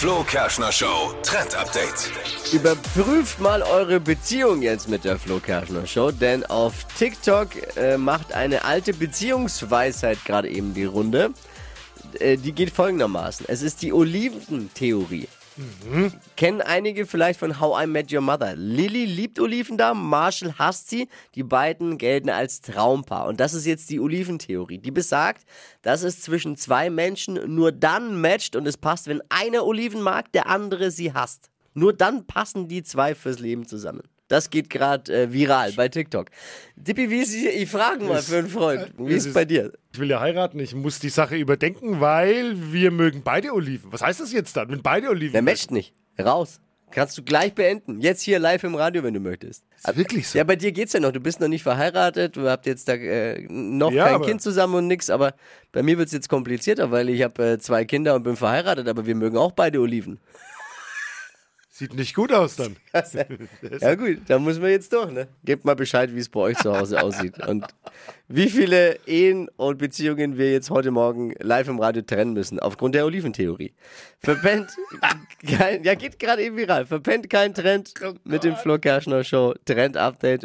Flo Kerschner Show Trend Update. Überprüft mal eure Beziehung jetzt mit der Flo Kerschner Show, denn auf TikTok äh, macht eine alte Beziehungsweisheit gerade eben die Runde. Äh, die geht folgendermaßen. Es ist die Oliventheorie. Kennen einige vielleicht von How I Met Your Mother. Lily liebt Oliven da, Marshall hasst sie. Die beiden gelten als Traumpaar. Und das ist jetzt die Oliventheorie. Die besagt, dass es zwischen zwei Menschen nur dann matcht und es passt, wenn einer Oliven mag, der andere sie hasst. Nur dann passen die zwei fürs Leben zusammen. Das geht gerade äh, viral bei TikTok. Dippi, wie ist es? Ich frage mal für einen Freund. Wie ist es bei dir? Ich will ja heiraten, ich muss die Sache überdenken, weil wir mögen beide Oliven. Was heißt das jetzt dann, wenn beide Oliven Der matcht nicht. Raus. Kannst du gleich beenden. Jetzt hier live im Radio, wenn du möchtest. Ist wirklich so? Ja, bei dir geht's ja noch. Du bist noch nicht verheiratet, du habt jetzt da äh, noch Ja, kein Kind zusammen und nix, aber bei mir wird's jetzt komplizierter, weil ich habe äh, zwei Kinder und bin verheiratet, aber wir mögen auch beide Oliven. Sieht nicht gut aus dann. Ja gut, da müssen wir jetzt durch, ne? Gebt mal Bescheid, wie es bei euch zu Hause aussieht und wie viele Ehen und Beziehungen wir jetzt heute Morgen live im Radio trennen müssen, aufgrund der Oliventheorie. Verpennt, kein, ja geht gerade eben viral, verpennt kein Trend mit dem Flo Kerschner Show, Trend Update